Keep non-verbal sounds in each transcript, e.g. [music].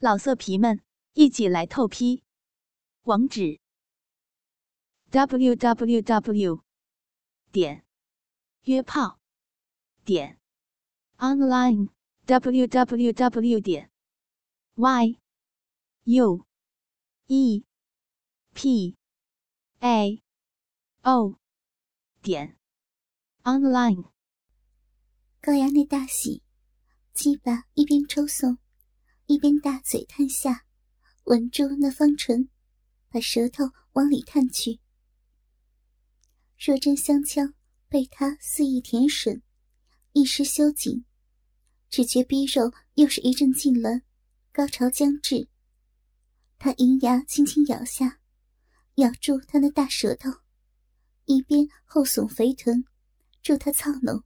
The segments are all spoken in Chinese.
老色皮们，一起来透批！网址：w w w 点约炮点 online w w w 点 y u e p a o 点 online。高衙内大喜，鸡巴一边抽送。一边大嘴探下，吻住那方唇，把舌头往里探去。若真香腔被他肆意舔吮，一时羞紧，只觉逼肉又是一阵痉挛，高潮将至。他银牙轻轻咬下，咬住他那大舌头，一边后耸肥臀，助他操弄，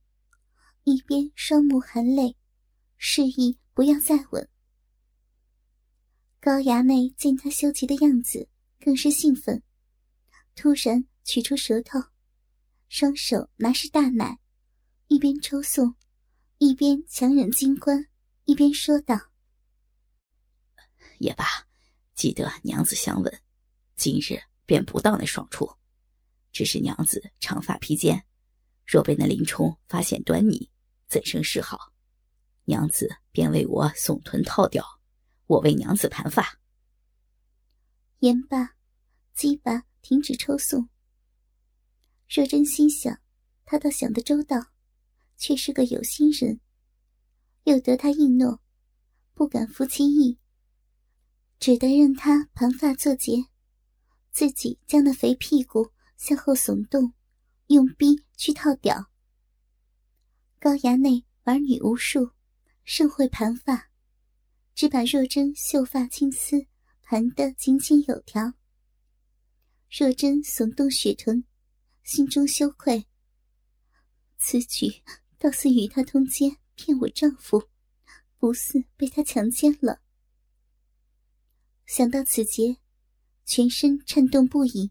一边双目含泪，示意不要再吻。高衙内见他羞急的样子，更是兴奋，突然取出舌头，双手拿是大奶，一边抽送，一边强忍金冠，一边说道：“也罢，记得娘子相吻，今日便不到那爽处。只是娘子长发披肩，若被那林冲发现端倪，怎生是好？娘子便为我耸臀套掉。”我为娘子盘发。言罢，鸡巴停止抽送。若真心想，他倒想得周到，却是个有心人。又得他应诺，不敢负其意，只得任他盘发作结，自己将那肥屁股向后耸动，用逼去套屌。高衙内儿女无数，甚会盘发。只把若真秀发青丝盘得井井有条。若真耸动雪臀，心中羞愧。此举倒似与他通奸骗我丈夫，不似被他强奸了。想到此节，全身颤动不已，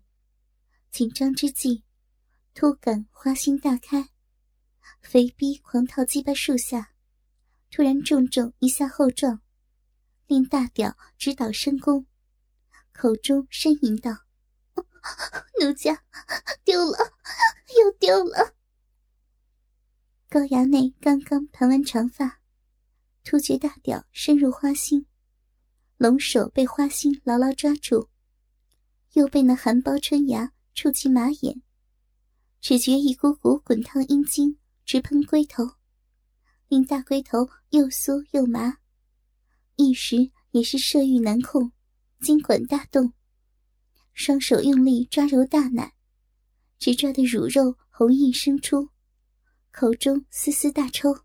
紧张之际，突感花心大开，肥逼狂套鸡巴树下，突然重重一下后撞。令大屌直捣深宫，口中呻吟道：“奴家丢了，又丢了。”高衙内刚刚盘完长发，突觉大屌深入花心，龙首被花心牢牢抓住，又被那含苞春芽触及马眼，只觉一股股滚烫阴茎直喷龟头，令大龟头又酥又麻。一时也是色欲难控，筋管大动，双手用力抓揉大奶，直抓的乳肉红印生出，口中丝丝大抽。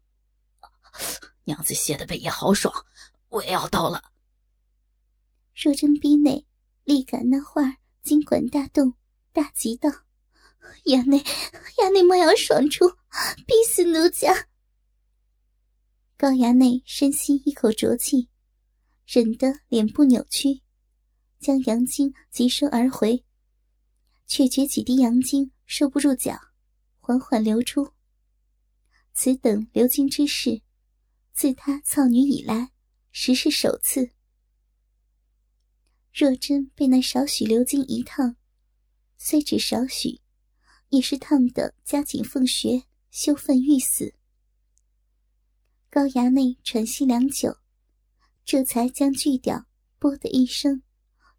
娘子泄的本也好爽，我也要到了。若真逼内，力感那花筋管大动，大急道：“衙内，衙内莫要爽出，逼死奴家。”高衙内深吸一口浊气。忍得脸部扭曲，将阳精急收而回，却觉几滴阳精收不住脚，缓缓流出。此等流精之事，自他操女以来，实是首次。若真被那少许流精一烫，虽只少许，也是烫得夹紧凤穴，羞愤欲死。高衙内喘息良久。这才将锯掉，啵的一声，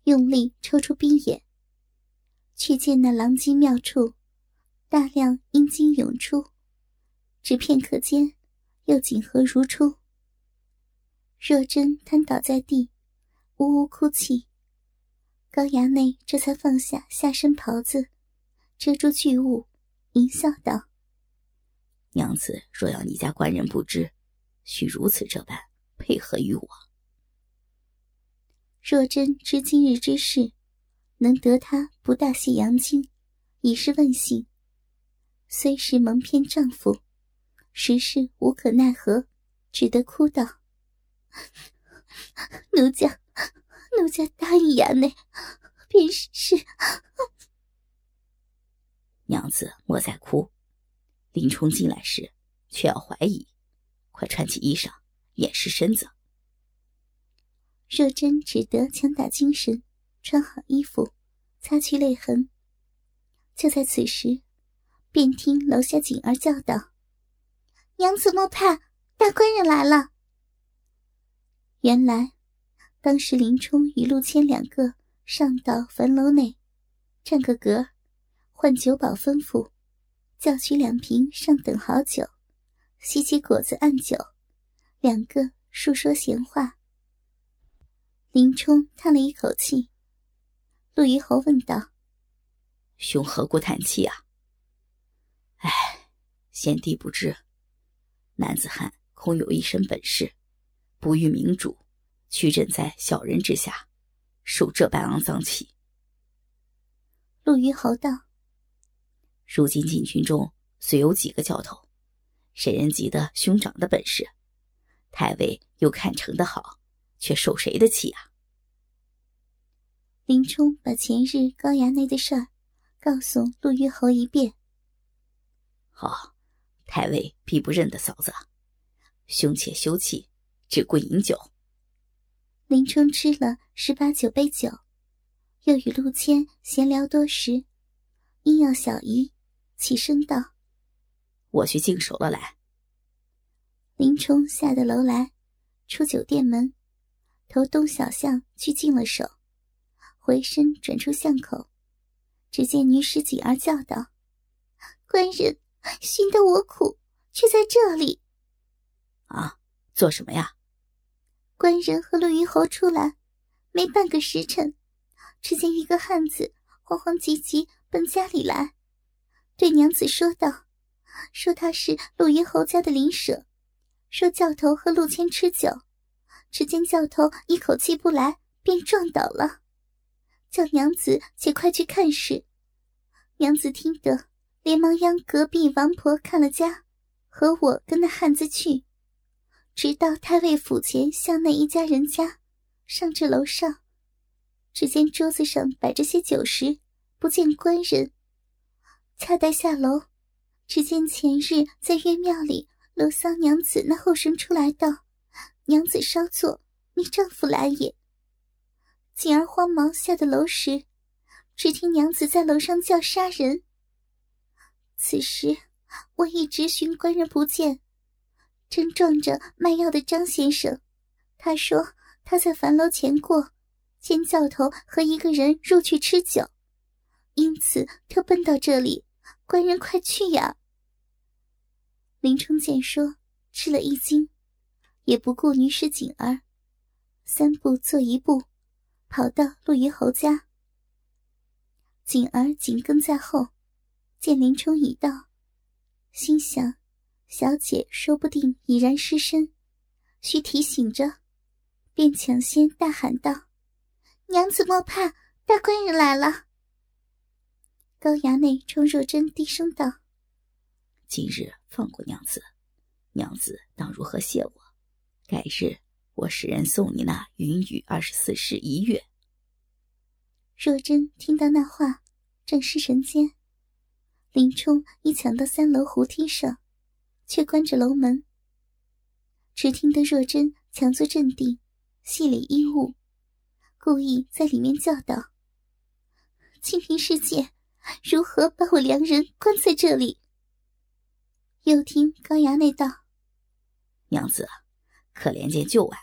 用力抽出冰眼。却见那狼藉妙处，大量阴茎涌出，只片刻间，又紧合如初。若真瘫倒在地，呜呜哭泣。高衙内这才放下下身袍子，遮住巨物，淫笑道：“娘子若要你家官人不知，须如此这般配合于我。”若真知今日之事，能得他不大泄阳精，已是万幸。虽是蒙骗丈夫，实是无可奈何，只得哭道：“ [laughs] 奴家，奴家答应衙内，便是。[laughs] ”娘子莫再哭，林冲进来时，却要怀疑，快穿起衣裳，掩饰身子。若真只得强打精神，穿好衣服，擦去泪痕。就在此时，便听楼下锦儿叫道：“娘子莫怕，大官人来了。”原来，当时林冲与陆谦两个上到坟楼内，占个格，换酒保吩咐，叫取两瓶上等好酒，吸起果子暗酒，两个述说闲话。林冲叹了一口气。陆虞侯问道：“兄何故叹气啊？”“哎，贤弟不知，男子汉空有一身本事，不遇明主，屈枕在小人之下，受这般肮脏气。”陆虞侯道：“如今禁军中虽有几个教头，谁人及得兄长的本事？太尉又看成的好。”却受谁的气啊？林冲把前日高衙内的事儿告诉陆虞侯一遍。好，太尉必不认得嫂子，兄且休气，只顾饮酒。林冲吃了十八九杯酒，又与陆谦闲聊多时，因要小姨，起身道：“我去净手了。”来。林冲下得楼来，出酒店门。头东小巷去净了手，回身转出巷口，只见女使锦儿叫道：“官人，寻得我苦，却在这里。”啊，做什么呀？官人和陆云侯出来，没半个时辰，只见一个汉子慌慌急急奔家里来，对娘子说道：“说他是陆云侯家的邻舍，说教头和陆谦吃酒。”只见教头一口气不来，便撞倒了，叫娘子且快去看事。娘子听得，连忙央隔壁王婆看了家，和我跟那汉子去，直到太尉府前向那一家人家，上至楼上，只见桌子上摆着些酒食，不见官人。恰待下楼，只见前日在岳庙里，罗桑娘子那后生出来道。娘子稍坐，你丈夫来也。锦儿慌忙下的楼时，只听娘子在楼上叫杀人。此时我一直寻官人不见，正撞着卖药的张先生。他说他在樊楼前过，见教头和一个人入去吃酒，因此特奔到这里。官人快去呀！林冲见说，吃了一惊。也不顾女使锦儿，三步做一步，跑到陆虞侯家。锦儿紧跟在后，见林冲已到，心想：小姐说不定已然失身，需提醒着，便抢先大喊道：“娘子莫怕，大官人来了。”高衙内冲若真低声道：“今日放过娘子，娘子当如何谢我？”改日，我使人送你那云雨二十四式一月。若真听到那话，正失神间，林冲已抢到三楼湖梯上，却关着楼门。只听得若真强作镇定，系理衣物，故意在里面叫道：“清平世界，如何把我良人关在这里？”又听高衙内道：“娘子。”可怜见旧案，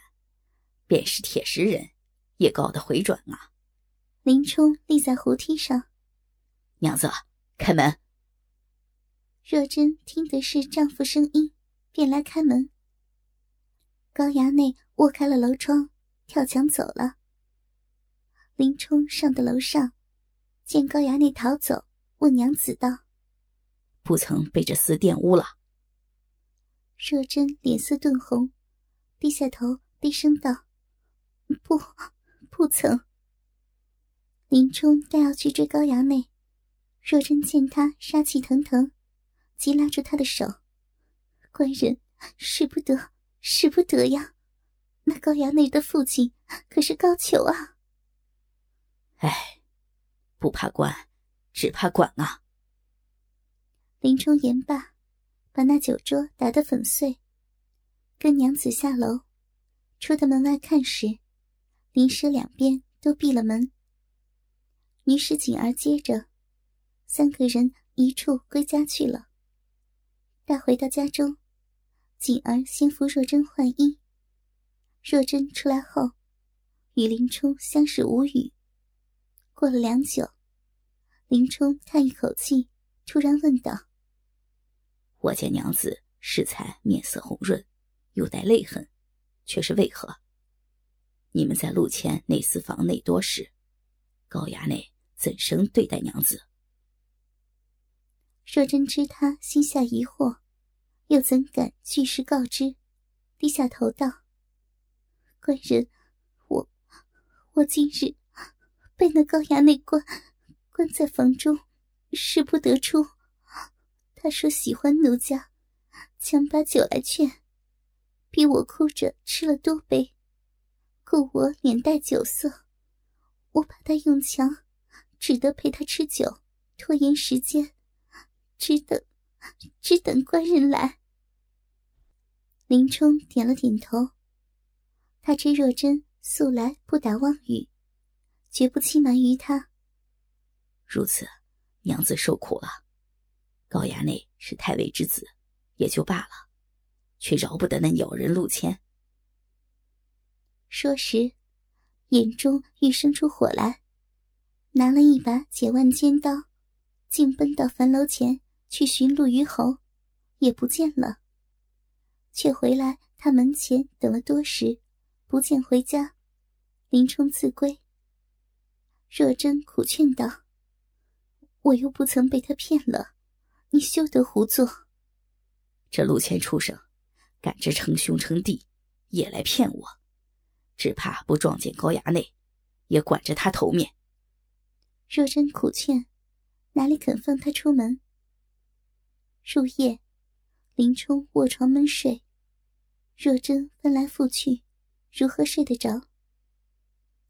便是铁石人，也告得回转啊！林冲立在湖梯上，娘子，开门。若真听的是丈夫声音，便来开门。高衙内握开了楼窗，跳墙走了。林冲上的楼上，见高衙内逃走，问娘子道：“不曾被这厮玷污了？”若真脸色顿红。低下头，低声道：“不，不曾。”林冲待要去追高衙内，若真见他杀气腾腾，即拉住他的手：“官人，使不得，使不得呀！那高衙内的父亲可是高俅啊！”哎，不怕官，只怕管啊！林冲言罢，把那酒桌打得粉碎。跟娘子下楼，出到门外看时，林舍两边都闭了门。于是锦儿接着，三个人一处归家去了。待回到家中，锦儿先扶若珍换衣。若珍出来后，与林冲相视无语。过了良久，林冲叹一口气，突然问道：“我见娘子适才面色红润，又带泪痕，却是为何？你们在陆谦内私房内多时，高衙内怎生对待娘子？”若真知他心下疑惑，又怎敢据实告知？低下头道：“官人，我我今日被那高衙内关关在房中，使不得出。他说喜欢奴家，强把酒来劝，逼我哭着吃了多杯，故我脸带酒色。我怕他用强，只得陪他吃酒，拖延时间。”只等，只等官人来。林冲点了点头。他知若真素来不打妄语，绝不欺瞒于他。如此，娘子受苦了。高衙内是太尉之子，也就罢了，却饶不得那鸟人陆谦。说时，眼中欲生出火来，拿了一把解腕尖刀，竟奔到樊楼前。去寻陆虞侯，也不见了。却回来他门前等了多时，不见回家。林冲自归。若真苦劝道：“我又不曾被他骗了，你休得胡作。这陆谦畜生，敢知称兄称弟，也来骗我，只怕不撞见高衙内，也管着他头面。”若真苦劝，哪里肯放他出门？入夜，林冲卧床闷睡，若真翻来覆去，如何睡得着？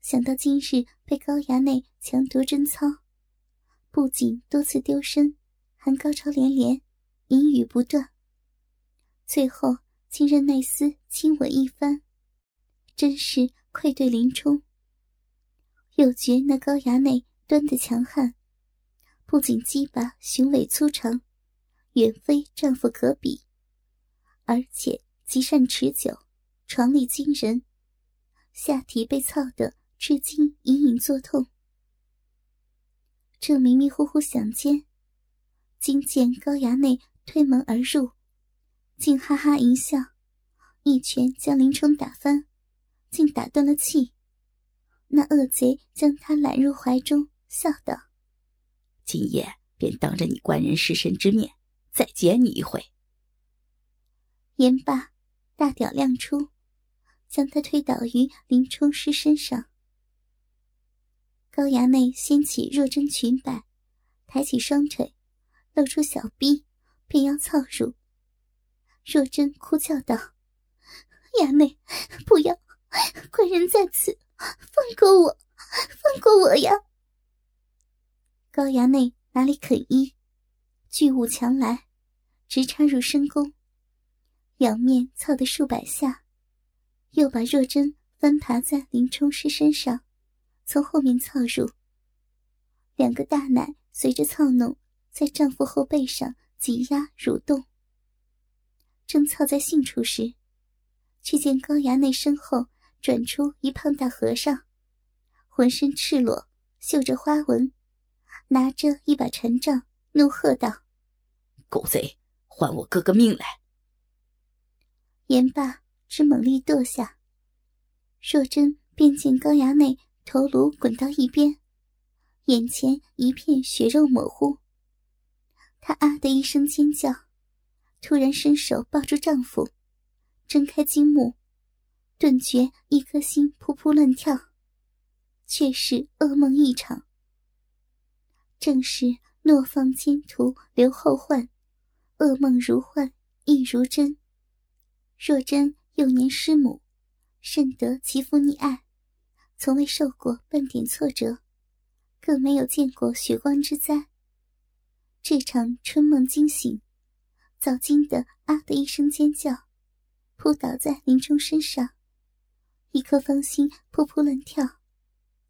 想到今日被高衙内强夺贞操，不仅多次丢身，还高潮连连，淫语不断，最后竟任奈斯亲吻一番，真是愧对林冲。又觉那高衙内端的强悍，不仅鸡巴雄伟粗长。远非丈夫可比，而且极善持久，床力惊人，下体被操得至今隐隐作痛。正迷迷糊糊想间，惊见高衙内推门而入，竟哈哈一笑，一拳将林冲打翻，竟打断了气。那恶贼将他揽入怀中，笑道：“今夜便当着你官人尸身之面。”再劫你一回。言罢，大屌亮出，将他推倒于林冲尸身上。高衙内掀起若真裙摆，抬起双腿，露出小臂，便要操入。若真哭叫道：“衙内，不要！官人在此，放过我，放过我呀！”高衙内哪里肯依？巨物强来，直插入深宫，仰面操得数百下，又把若真翻爬在林冲尸身上，从后面操入。两个大奶随着操弄，在丈夫后背上挤压蠕动。正操在兴处时，却见高衙内身后转出一胖大和尚，浑身赤裸，绣着花纹，拿着一把禅杖，怒喝道。狗贼，还我哥哥命来！言罢，只猛力跺下。若真便见高衙内头颅滚到一边，眼前一片血肉模糊。他啊的一声尖叫，突然伸手抱住丈夫，睁开金目，顿觉一颗心扑扑乱跳，却是噩梦一场。正是诺放奸徒留后患。噩梦如幻，亦如真。若真幼年失母，甚得其父溺爱，从未受过半点挫折，更没有见过血光之灾。这场春梦惊醒，早惊得啊的一声尖叫，扑倒在林冲身上，一颗芳心扑扑乱跳，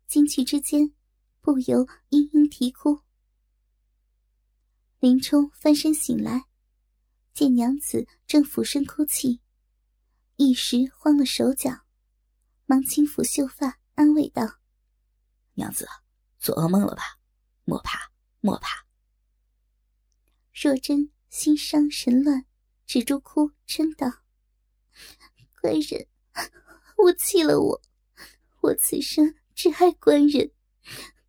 惊惧之间，不由嘤嘤啼哭。林冲翻身醒来，见娘子正俯身哭泣，一时慌了手脚，忙轻抚秀发，安慰道：“娘子，做噩梦了吧？莫怕，莫怕。”若真心伤神乱，止住哭，嗔道：“官人，我弃了我，我此生只爱官人，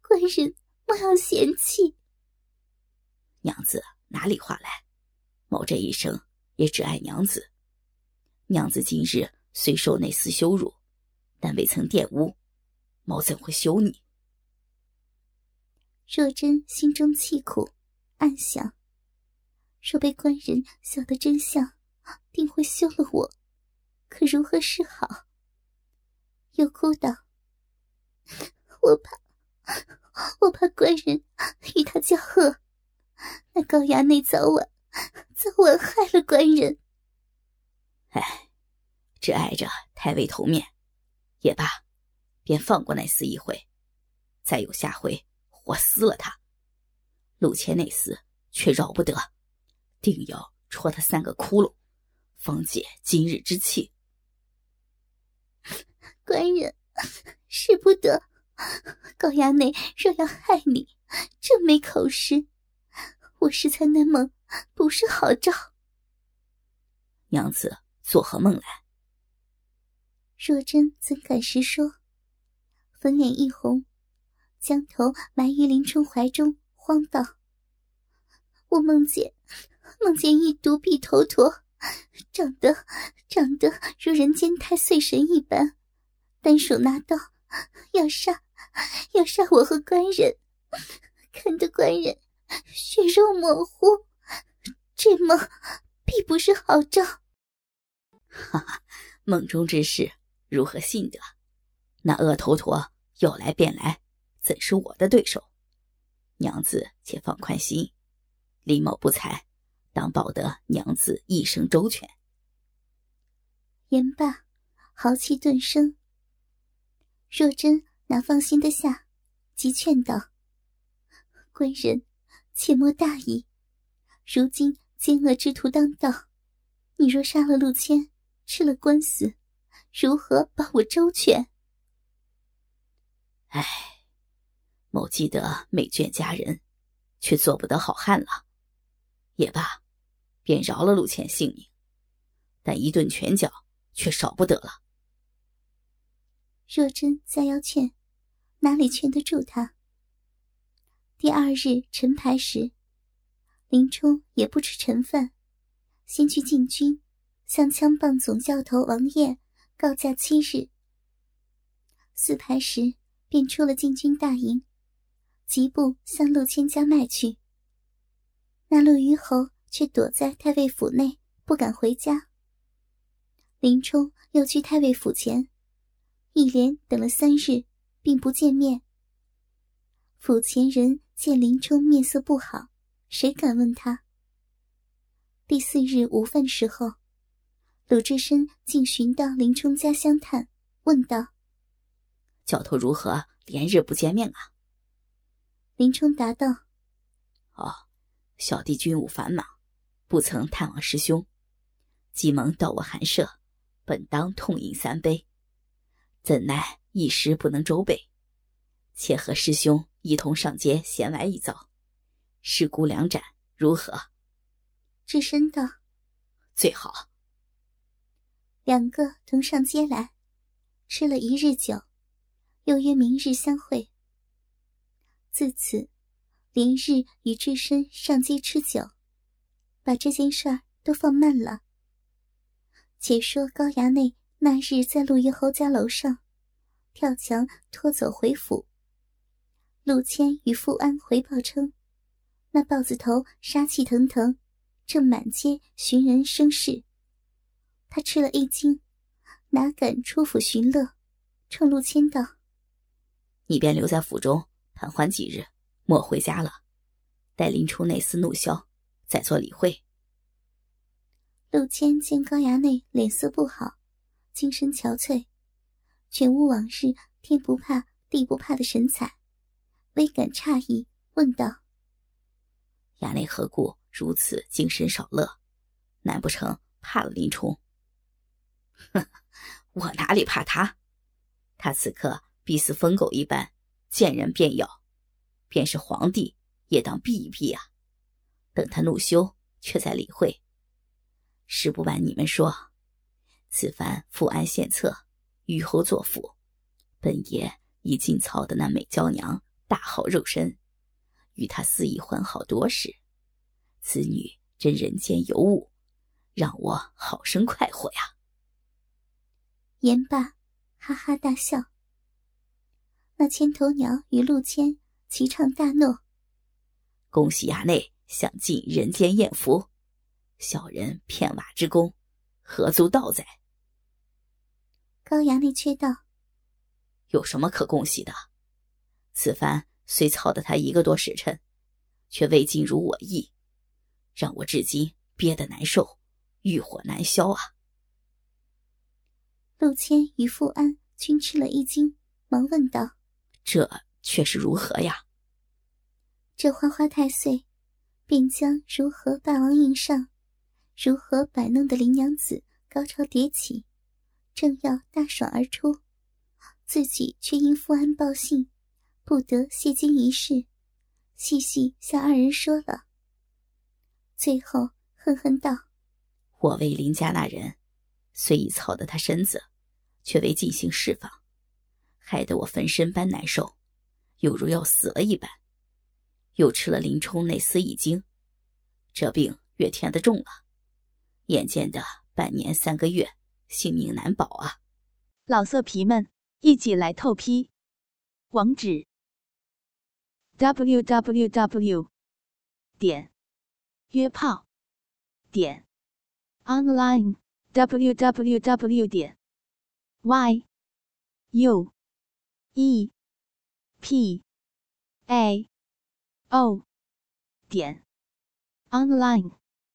官人莫要嫌弃。”娘子哪里话来？某这一生也只爱娘子。娘子今日虽受那厮羞辱，但未曾玷污，某怎会休你？若真心中气苦，暗想：若被官人晓得真相，定会休了我，可如何是好？又哭道：“我怕，我怕官人与他交恶。”那高衙内早晚早晚害了官人。哎，只碍着太尉头面，也罢，便放过那厮一回。再有下回，活撕了他。陆谦那厮却饶不得，定要戳他三个窟窿，方解今日之气。[laughs] 官人，使不得。高衙内若要害你，真没口实。我是在那梦，不是好兆。娘子做何梦来？若真怎敢实说？粉脸一红，将头埋于林冲怀中，慌道：“我梦见，梦见一独臂头陀，长得长得如人间太岁神一般，单手拿刀，要杀要杀我和官人，看得官人。”血肉模糊，这梦必不是好兆。哈哈，梦中之事如何信得？那恶头陀有来便来，怎是我的对手？娘子且放宽心，李某不才，当保得娘子一生周全。言罢，豪气顿生。若真哪放心得下，即劝道：“贵人。”切莫大意，如今奸恶之徒当道，你若杀了陆谦，吃了官司，如何保我周全？唉，某记得美眷佳人，却做不得好汉了。也罢，便饶了陆谦性命，但一顿拳脚却少不得了。若真再要劝，哪里劝得住他？第二日晨牌时，林冲也不吃晨饭，先去禁军，向枪棒总教头王彦告假七日。四牌时便出了禁军大营，疾步向陆谦家迈去。那陆虞侯却躲在太尉府内，不敢回家。林冲又去太尉府前，一连等了三日，并不见面。府前人。见林冲面色不好，谁敢问他？第四日午饭时候，鲁智深竟寻到林冲家乡探，问道：“教头如何连日不见面啊？”林冲答道：“哦，小弟军务繁忙，不曾探望师兄。既蒙到我寒舍，本当痛饮三杯，怎奈一时不能周备，且和师兄。”一同上街闲来一遭，师姑两盏如何？智深道：“最好。”两个同上街来，吃了一日酒，又约明日相会。自此，连日与智深上街吃酒，把这件事儿都放慢了。且说高衙内那日在陆虞侯家楼上跳墙脱走回府。陆谦与富安回报称，那豹子头杀气腾腾，正满街寻人生事。他吃了一惊，哪敢出府寻乐，冲陆谦道：“你便留在府中盘桓几日，莫回家了，待林冲那厮怒消，再做理会。”陆谦见高衙内脸色不好，精神憔悴，全无往日天不怕地不怕的神采，微感诧异，问道：“衙内何故如此精神少乐？难不成怕了林冲？”“哼，我哪里怕他？他此刻必似疯狗一般，见人便咬，便是皇帝也当避一避啊！等他怒羞，却在理会。实不瞒你们说，此番富安献策。”虞侯作辅，本爷已进曹的那美娇娘大好肉身，与他肆意欢好多时。此女真人间尤物，让我好生快活呀！言罢，哈哈大笑。那千头鸟与陆谦齐唱大怒：“恭喜衙内享尽人间艳福，小人片瓦之功，何足道哉？”高衙内却道：“有什么可恭喜的？此番虽操得他一个多时辰，却未尽如我意，让我至今憋得难受，欲火难消啊！”陆谦与富安均吃了一惊，忙问道：“这却是如何呀？”这花花太岁，便将如何霸王硬上，如何摆弄的林娘子高潮迭起。正要大爽而出，自己却因富安报信，不得谢金一事，细细向二人说了。最后恨恨道：“我为林家那人，虽已操得他身子，却未进行释放，害得我浑身般难受，犹如要死了一般。又吃了林冲那厮一惊，这病越添的重了，眼见的半年三个月。”性命难保啊！老色皮们，一起来透批！网址：w w w 点约炮点 online w w w 点 y u e p a o 点 online。